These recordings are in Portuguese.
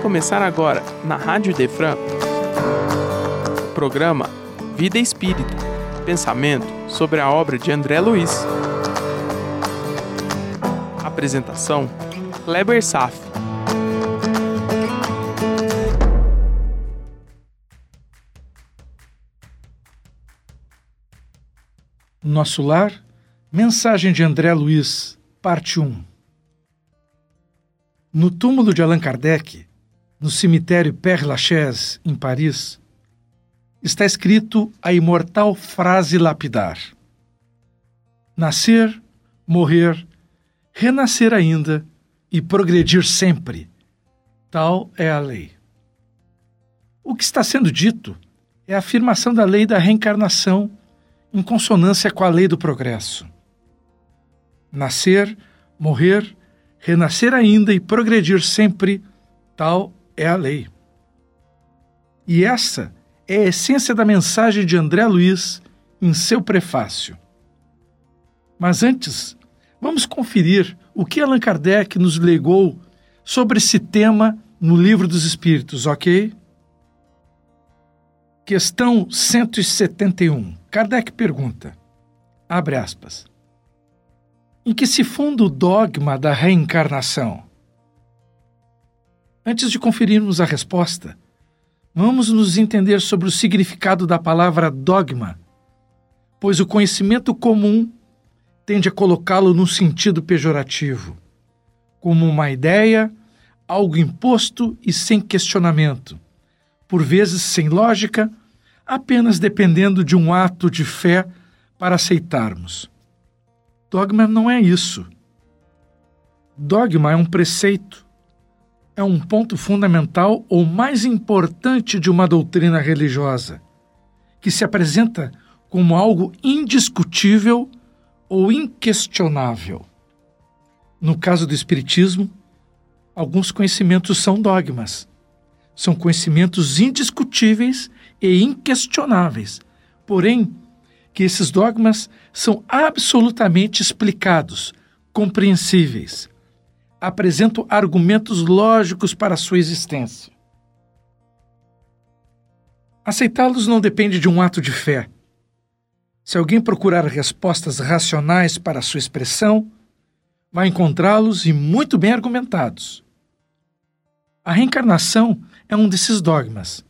começar agora, na Rádio Defran, programa Vida Espírita Pensamento sobre a obra de André Luiz. Apresentação: Kleber Saf. Nosso Lar, mensagem de André Luiz, parte 1. No túmulo de Allan Kardec, no cemitério Père Lachaise, em Paris, está escrito a imortal frase lapidar: Nascer, morrer, renascer ainda e progredir sempre. Tal é a lei. O que está sendo dito é a afirmação da lei da reencarnação em consonância com a lei do progresso. Nascer, morrer, renascer ainda e progredir sempre, tal é a lei. E essa é a essência da mensagem de André Luiz em seu prefácio. Mas antes, vamos conferir o que Allan Kardec nos legou sobre esse tema no Livro dos Espíritos, ok? Questão 171. Kardec pergunta: abre aspas. Em que se funda o dogma da reencarnação? Antes de conferirmos a resposta, vamos nos entender sobre o significado da palavra dogma, pois o conhecimento comum tende a colocá-lo num sentido pejorativo, como uma ideia, algo imposto e sem questionamento, por vezes sem lógica apenas dependendo de um ato de fé para aceitarmos. Dogma não é isso. Dogma é um preceito, é um ponto fundamental ou mais importante de uma doutrina religiosa, que se apresenta como algo indiscutível ou inquestionável. No caso do Espiritismo, alguns conhecimentos são dogmas. São conhecimentos indiscutíveis e inquestionáveis, porém que esses dogmas são absolutamente explicados, compreensíveis, apresentam argumentos lógicos para sua existência. Aceitá-los não depende de um ato de fé. Se alguém procurar respostas racionais para sua expressão, vai encontrá-los e muito bem argumentados. A reencarnação é um desses dogmas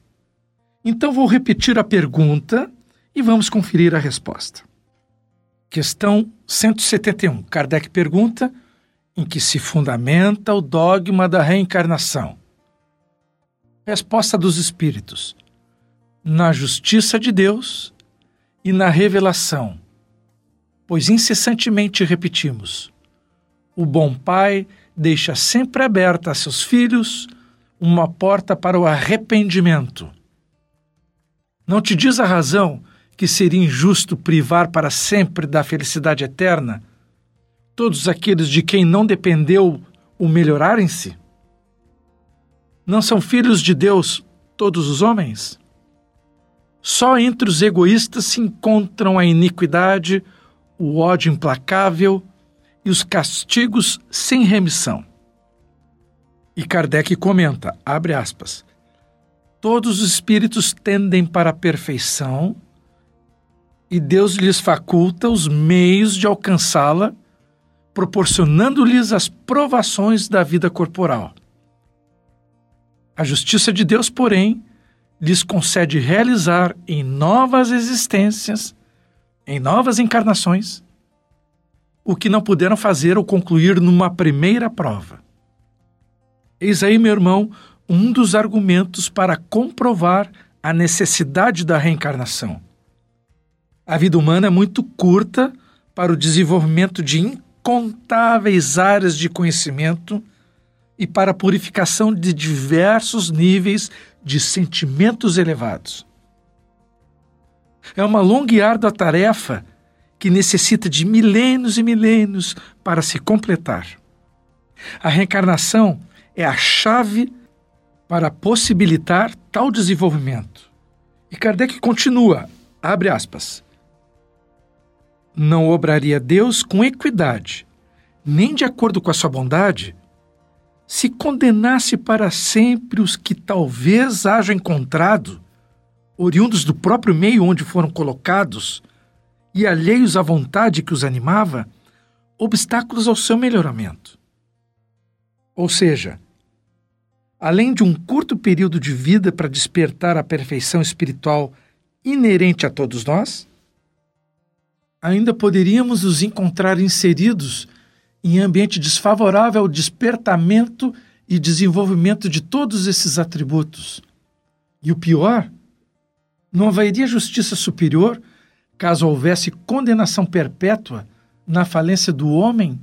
então vou repetir a pergunta e vamos conferir a resposta. Questão 171. Kardec pergunta em que se fundamenta o dogma da reencarnação. Resposta dos Espíritos: na justiça de Deus e na revelação, pois incessantemente repetimos: o bom Pai deixa sempre aberta a seus filhos uma porta para o arrependimento não te diz a razão que seria injusto privar para sempre da felicidade eterna todos aqueles de quem não dependeu o melhorarem-se? Não são filhos de Deus todos os homens? Só entre os egoístas se encontram a iniquidade, o ódio implacável e os castigos sem remissão. E Kardec comenta, abre aspas, Todos os espíritos tendem para a perfeição e Deus lhes faculta os meios de alcançá-la, proporcionando-lhes as provações da vida corporal. A justiça de Deus, porém, lhes concede realizar em novas existências, em novas encarnações, o que não puderam fazer ou concluir numa primeira prova. Eis aí, meu irmão, um dos argumentos para comprovar a necessidade da reencarnação. A vida humana é muito curta para o desenvolvimento de incontáveis áreas de conhecimento e para a purificação de diversos níveis de sentimentos elevados. É uma longa e árdua tarefa que necessita de milênios e milênios para se completar. A reencarnação é a chave para possibilitar tal desenvolvimento. E Kardec continua, abre aspas, não obraria Deus com equidade, nem de acordo com a sua bondade, se condenasse para sempre os que talvez hajam encontrado, oriundos do próprio meio onde foram colocados e alheios à vontade que os animava, obstáculos ao seu melhoramento. Ou seja, além de um curto período de vida para despertar a perfeição espiritual inerente a todos nós, ainda poderíamos nos encontrar inseridos em ambiente desfavorável ao despertamento e desenvolvimento de todos esses atributos. E o pior, não haveria justiça superior caso houvesse condenação perpétua na falência do homem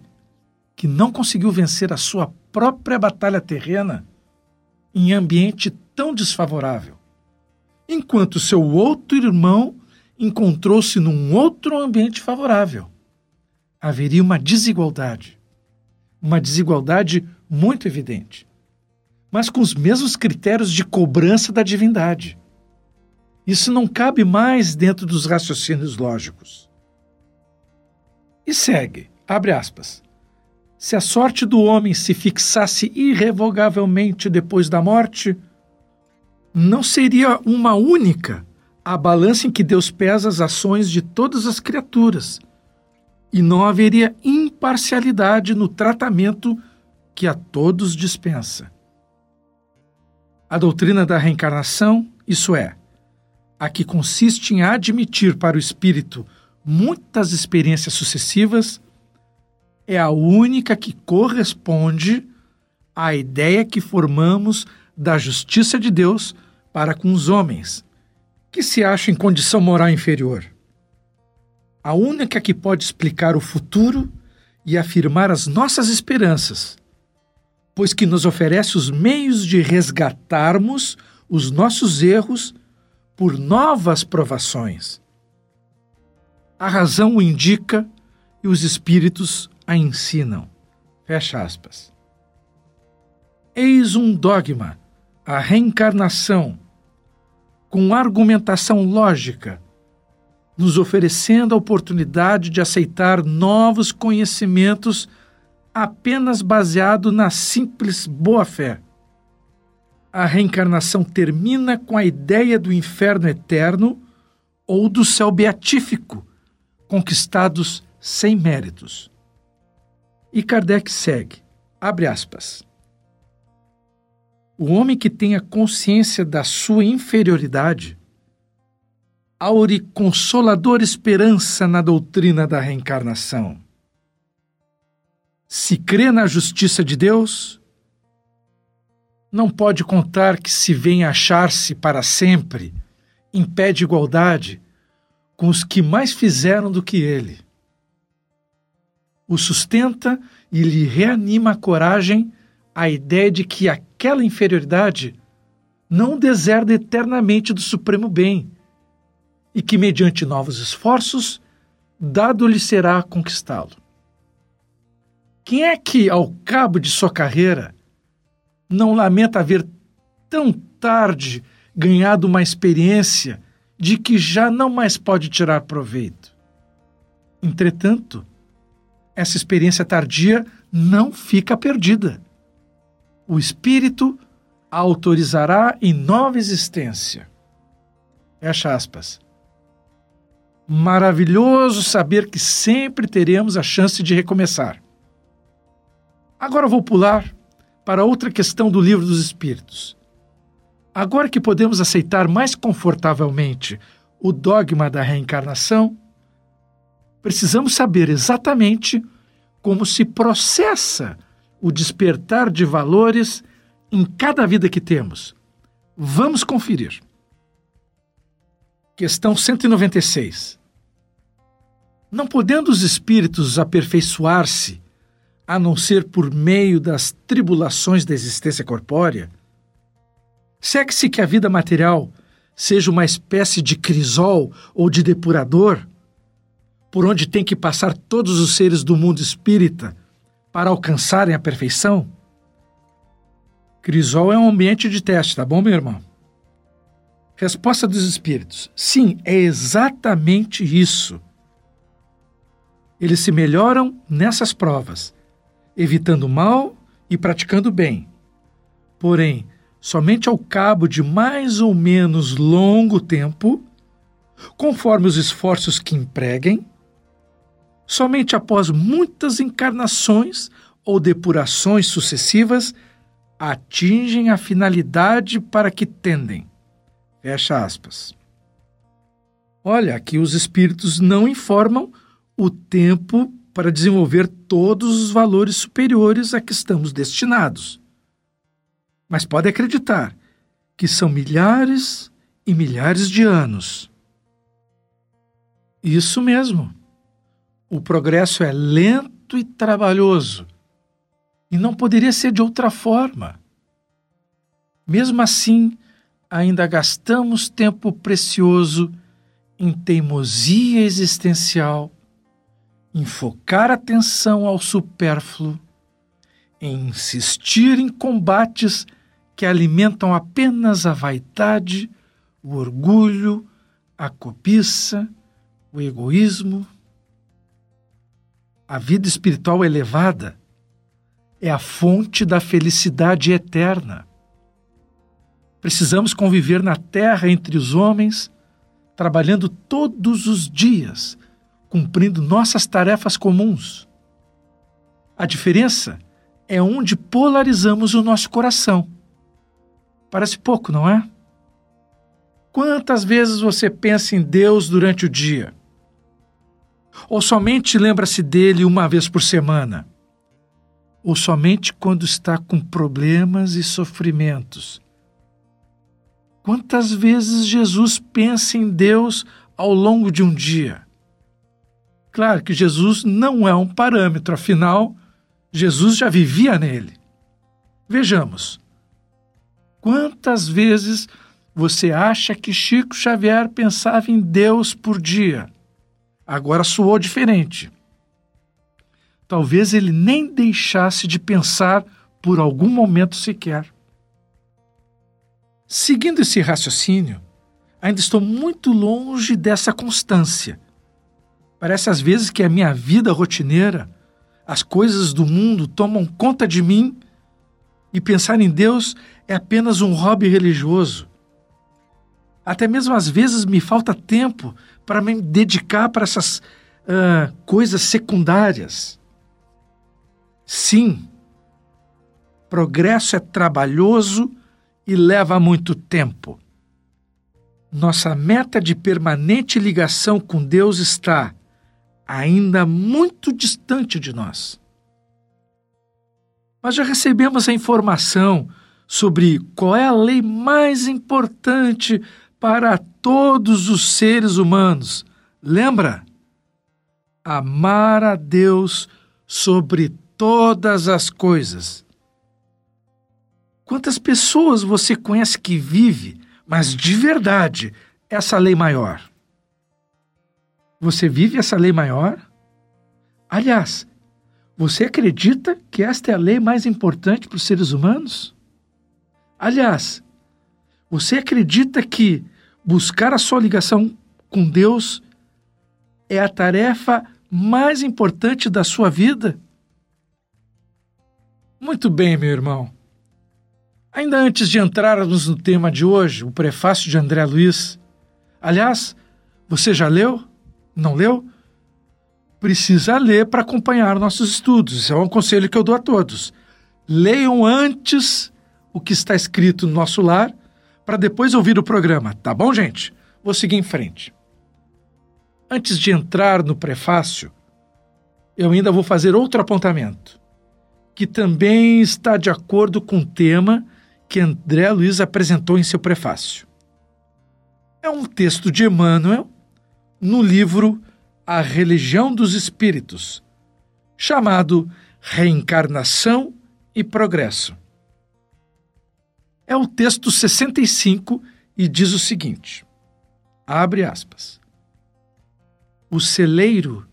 que não conseguiu vencer a sua própria batalha terrena em ambiente tão desfavorável, enquanto seu outro irmão encontrou-se num outro ambiente favorável haveria uma desigualdade. Uma desigualdade muito evidente. Mas com os mesmos critérios de cobrança da divindade. Isso não cabe mais dentro dos raciocínios lógicos. E segue, abre aspas. Se a sorte do homem se fixasse irrevogavelmente depois da morte, não seria uma única a balança em que Deus pesa as ações de todas as criaturas, e não haveria imparcialidade no tratamento que a todos dispensa. A doutrina da reencarnação, isso é, a que consiste em admitir para o espírito muitas experiências sucessivas, é a única que corresponde à ideia que formamos da justiça de Deus para com os homens, que se acham em condição moral inferior a única que pode explicar o futuro e afirmar as nossas esperanças, pois que nos oferece os meios de resgatarmos os nossos erros por novas provações. A razão o indica e os espíritos a ensinam. Fecha aspas. Eis um dogma, a reencarnação, com argumentação lógica nos oferecendo a oportunidade de aceitar novos conhecimentos apenas baseado na simples boa-fé. A reencarnação termina com a ideia do inferno eterno ou do céu beatífico, conquistados sem méritos. E Kardec segue, abre aspas. O homem que tenha consciência da sua inferioridade aure consoladora esperança na doutrina da reencarnação. Se crê na justiça de Deus, não pode contar que se venha achar-se para sempre em pé de igualdade com os que mais fizeram do que ele. O sustenta e lhe reanima a coragem a ideia de que aquela inferioridade não deserda eternamente do supremo bem e que, mediante novos esforços, dado-lhe será conquistá-lo. Quem é que, ao cabo de sua carreira, não lamenta haver tão tarde ganhado uma experiência de que já não mais pode tirar proveito? Entretanto, essa experiência tardia não fica perdida. O espírito a autorizará em nova existência. Fecha aspas. Maravilhoso saber que sempre teremos a chance de recomeçar. Agora vou pular para outra questão do Livro dos Espíritos. Agora que podemos aceitar mais confortavelmente o dogma da reencarnação, precisamos saber exatamente como se processa o despertar de valores em cada vida que temos. Vamos conferir. Questão 196. Não podendo os espíritos aperfeiçoar-se, a não ser por meio das tribulações da existência corpórea, segue-se que a vida material seja uma espécie de crisol ou de depurador, por onde tem que passar todos os seres do mundo espírita para alcançarem a perfeição? Crisol é um ambiente de teste, tá bom, meu irmão? Resposta dos espíritos: sim, é exatamente isso. Eles se melhoram nessas provas, evitando o mal e praticando bem. Porém, somente ao cabo de mais ou menos longo tempo, conforme os esforços que empreguem, somente após muitas encarnações ou depurações sucessivas, atingem a finalidade para que tendem. Fecha aspas. Olha, aqui os espíritos não informam o tempo para desenvolver todos os valores superiores a que estamos destinados. Mas pode acreditar que são milhares e milhares de anos. Isso mesmo. O progresso é lento e trabalhoso. E não poderia ser de outra forma. Mesmo assim, ainda gastamos tempo precioso em teimosia existencial em focar atenção ao supérfluo, em insistir em combates que alimentam apenas a vaidade, o orgulho, a cobiça, o egoísmo. A vida espiritual elevada é a fonte da felicidade eterna. Precisamos conviver na terra entre os homens, trabalhando todos os dias cumprindo nossas tarefas comuns. A diferença é onde polarizamos o nosso coração. Parece pouco, não é? Quantas vezes você pensa em Deus durante o dia? Ou somente lembra-se dele uma vez por semana? Ou somente quando está com problemas e sofrimentos? Quantas vezes Jesus pensa em Deus ao longo de um dia? Claro que Jesus não é um parâmetro, afinal, Jesus já vivia nele. Vejamos. Quantas vezes você acha que Chico Xavier pensava em Deus por dia? Agora soou diferente. Talvez ele nem deixasse de pensar por algum momento sequer. Seguindo esse raciocínio, ainda estou muito longe dessa constância Parece às vezes que a minha vida rotineira, as coisas do mundo tomam conta de mim e pensar em Deus é apenas um hobby religioso. Até mesmo às vezes me falta tempo para me dedicar para essas uh, coisas secundárias. Sim, progresso é trabalhoso e leva muito tempo. Nossa meta de permanente ligação com Deus está ainda muito distante de nós. Mas já recebemos a informação sobre qual é a lei mais importante para todos os seres humanos. Lembra? Amar a Deus sobre todas as coisas. Quantas pessoas você conhece que vive, mas de verdade, essa lei maior? Você vive essa lei maior? Aliás, você acredita que esta é a lei mais importante para os seres humanos? Aliás, você acredita que buscar a sua ligação com Deus é a tarefa mais importante da sua vida? Muito bem, meu irmão. Ainda antes de entrarmos no tema de hoje, o prefácio de André Luiz. Aliás, você já leu? Não leu? Precisa ler para acompanhar nossos estudos. Esse é um conselho que eu dou a todos. Leiam antes o que está escrito no nosso lar para depois ouvir o programa, tá bom, gente? Vou seguir em frente. Antes de entrar no prefácio, eu ainda vou fazer outro apontamento, que também está de acordo com o tema que André Luiz apresentou em seu prefácio. É um texto de Emmanuel no livro A Religião dos Espíritos, chamado Reencarnação e Progresso. É o texto 65 e diz o seguinte: abre aspas. O celeiro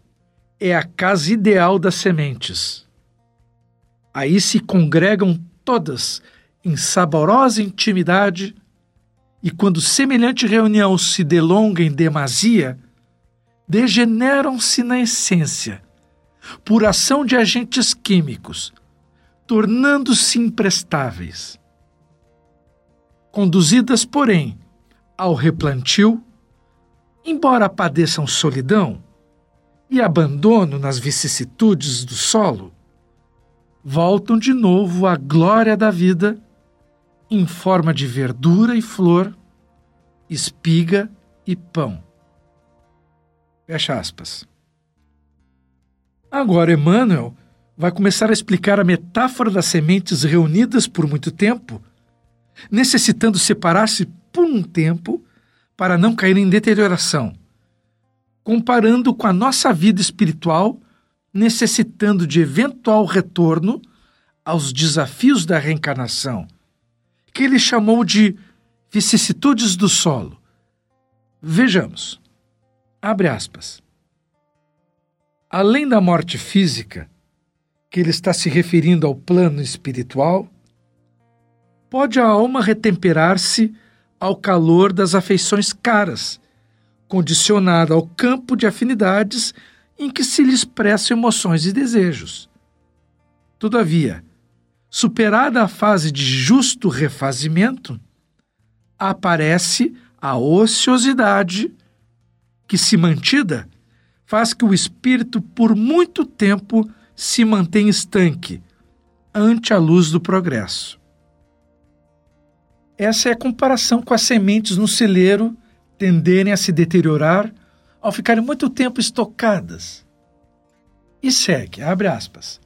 é a casa ideal das sementes. Aí se congregam todas em saborosa intimidade, e quando semelhante reunião se delonga em demasia, degeneram-se na essência, por ação de agentes químicos, tornando-se imprestáveis. Conduzidas, porém, ao replantio, embora padeçam solidão e abandono nas vicissitudes do solo, voltam de novo à glória da vida em forma de verdura e flor, espiga e pão. Fecha aspas. Agora, Emmanuel vai começar a explicar a metáfora das sementes reunidas por muito tempo, necessitando separar-se por um tempo para não cair em deterioração, comparando com a nossa vida espiritual, necessitando de eventual retorno aos desafios da reencarnação, que ele chamou de vicissitudes do solo. Vejamos. Abre aspas. Além da morte física, que ele está se referindo ao plano espiritual, pode a alma retemperar-se ao calor das afeições caras, condicionada ao campo de afinidades em que se lhe expressam emoções e desejos. Todavia, superada a fase de justo refazimento, aparece a ociosidade que, se mantida, faz que o espírito por muito tempo se mantenha estanque ante a luz do progresso. Essa é a comparação com as sementes no celeiro tenderem a se deteriorar ao ficarem muito tempo estocadas. E segue, abre aspas.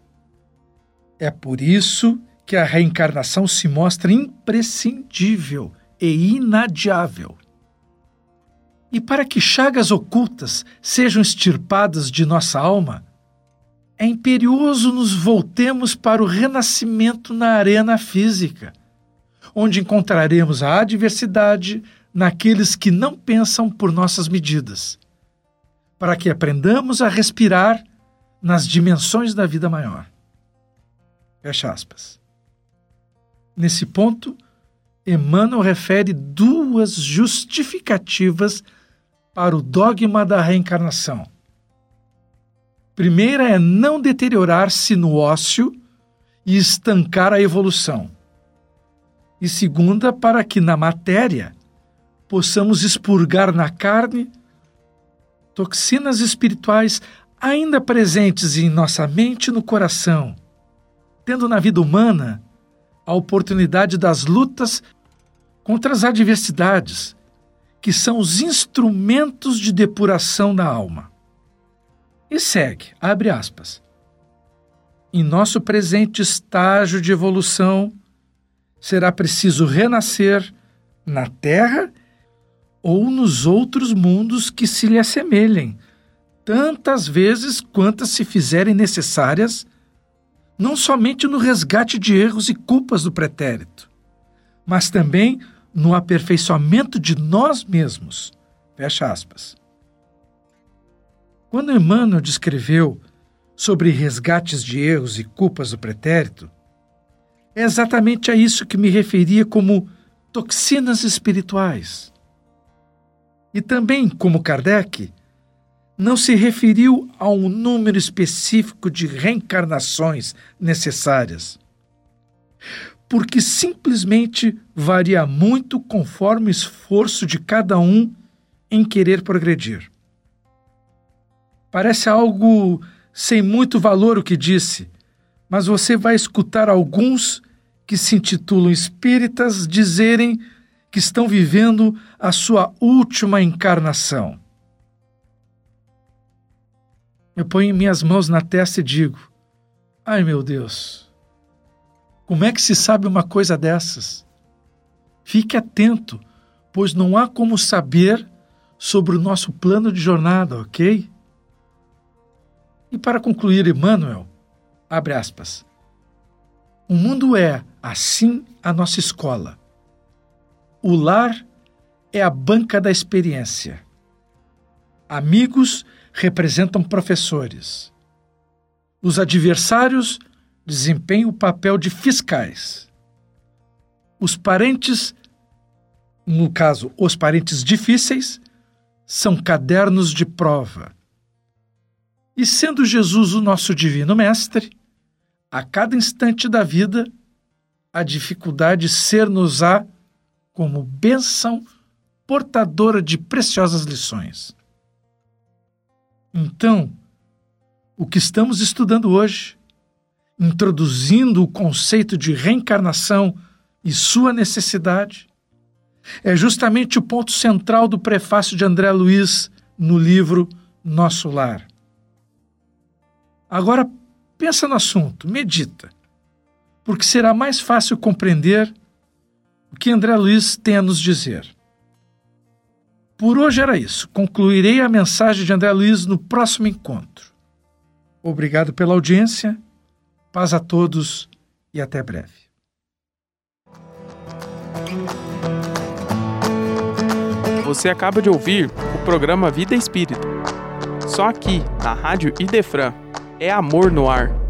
É por isso que a reencarnação se mostra imprescindível e inadiável. E para que chagas ocultas sejam extirpadas de nossa alma, é imperioso nos voltemos para o renascimento na arena física, onde encontraremos a adversidade naqueles que não pensam por nossas medidas, para que aprendamos a respirar nas dimensões da vida maior. Fecha aspas. Nesse ponto, Emmanuel refere duas justificativas para o dogma da reencarnação. Primeira é não deteriorar-se no ócio e estancar a evolução. E segunda, para que na matéria possamos expurgar na carne toxinas espirituais ainda presentes em nossa mente e no coração, tendo na vida humana a oportunidade das lutas contra as adversidades, que são os instrumentos de depuração da alma. E segue, abre aspas. Em nosso presente estágio de evolução, será preciso renascer na Terra ou nos outros mundos que se lhe assemelhem, tantas vezes quantas se fizerem necessárias, não somente no resgate de erros e culpas do pretérito, mas também no aperfeiçoamento de nós mesmos. Fecha aspas. Quando Emmanuel descreveu sobre resgates de erros e culpas do pretérito, é exatamente a isso que me referia como toxinas espirituais. E também, como Kardec, não se referiu a um número específico de reencarnações necessárias, porque simplesmente varia muito conforme o esforço de cada um em querer progredir. Parece algo sem muito valor o que disse, mas você vai escutar alguns que se intitulam espíritas dizerem que estão vivendo a sua última encarnação. Eu ponho minhas mãos na testa e digo: Ai meu Deus, como é que se sabe uma coisa dessas? Fique atento, pois não há como saber sobre o nosso plano de jornada, ok? E para concluir, Emmanuel, abre aspas. O mundo é, assim, a nossa escola. O lar é a banca da experiência. Amigos representam professores. Os adversários desempenham o papel de fiscais. Os parentes, no caso, os parentes difíceis, são cadernos de prova. E sendo Jesus o nosso divino mestre, a cada instante da vida, a dificuldade ser-nos-á como bênção portadora de preciosas lições. Então, o que estamos estudando hoje, introduzindo o conceito de reencarnação e sua necessidade, é justamente o ponto central do prefácio de André Luiz no livro Nosso Lar. Agora pensa no assunto, medita, porque será mais fácil compreender o que André Luiz tem a nos dizer. Por hoje era isso. Concluirei a mensagem de André Luiz no próximo encontro. Obrigado pela audiência, paz a todos e até breve. Você acaba de ouvir o programa Vida Espírita. Só aqui, na Rádio Idefran, é amor no ar.